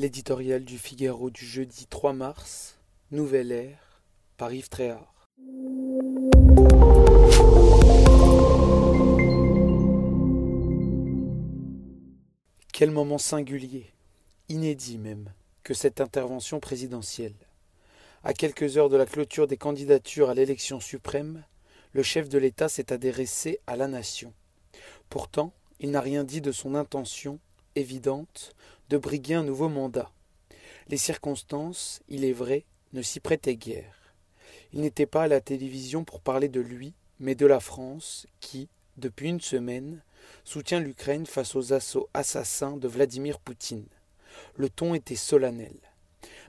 L'éditorial du Figaro du jeudi 3 mars, Nouvelle ère, par Yves Tréhard. Quel moment singulier, inédit même, que cette intervention présidentielle. À quelques heures de la clôture des candidatures à l'élection suprême, le chef de l'État s'est adressé à la nation. Pourtant, il n'a rien dit de son intention, évidente, de briguer un nouveau mandat. Les circonstances, il est vrai, ne s'y prêtaient guère. Il n'était pas à la télévision pour parler de lui, mais de la France, qui, depuis une semaine, soutient l'Ukraine face aux assauts assassins de Vladimir Poutine. Le ton était solennel.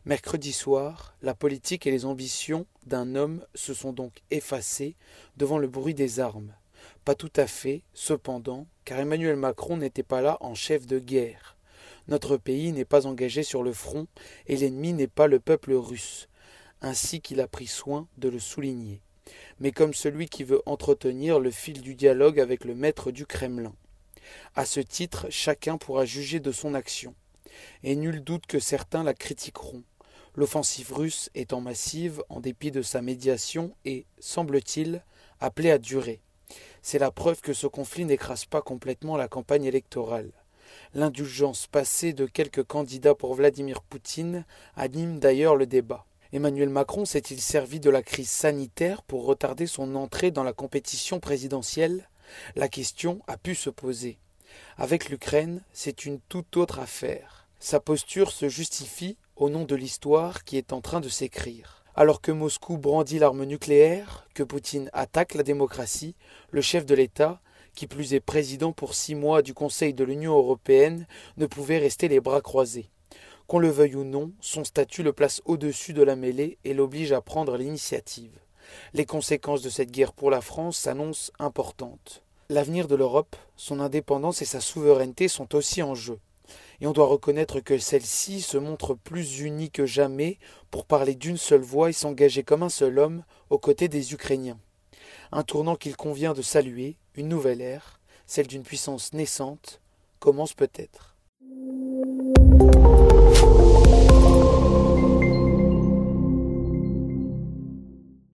Mercredi soir, la politique et les ambitions d'un homme se sont donc effacées devant le bruit des armes. Pas tout à fait, cependant, car Emmanuel Macron n'était pas là en chef de guerre. Notre pays n'est pas engagé sur le front et l'ennemi n'est pas le peuple russe, ainsi qu'il a pris soin de le souligner, mais comme celui qui veut entretenir le fil du dialogue avec le maître du Kremlin. À ce titre, chacun pourra juger de son action, et nul doute que certains la critiqueront. L'offensive russe étant massive en dépit de sa médiation et, semble-t-il, appelée à durer. C'est la preuve que ce conflit n'écrase pas complètement la campagne électorale. L'indulgence passée de quelques candidats pour Vladimir Poutine anime d'ailleurs le débat. Emmanuel Macron s'est-il servi de la crise sanitaire pour retarder son entrée dans la compétition présidentielle? La question a pu se poser. Avec l'Ukraine, c'est une toute autre affaire. Sa posture se justifie au nom de l'histoire qui est en train de s'écrire. Alors que Moscou brandit l'arme nucléaire, que Poutine attaque la démocratie, le chef de l'État qui plus est président pour six mois du Conseil de l'Union européenne, ne pouvait rester les bras croisés. Qu'on le veuille ou non, son statut le place au-dessus de la mêlée et l'oblige à prendre l'initiative. Les conséquences de cette guerre pour la France s'annoncent importantes. L'avenir de l'Europe, son indépendance et sa souveraineté sont aussi en jeu. Et on doit reconnaître que celle-ci se montre plus unie que jamais pour parler d'une seule voix et s'engager comme un seul homme aux côtés des Ukrainiens. Un tournant qu'il convient de saluer une nouvelle ère, celle d'une puissance naissante, commence peut-être.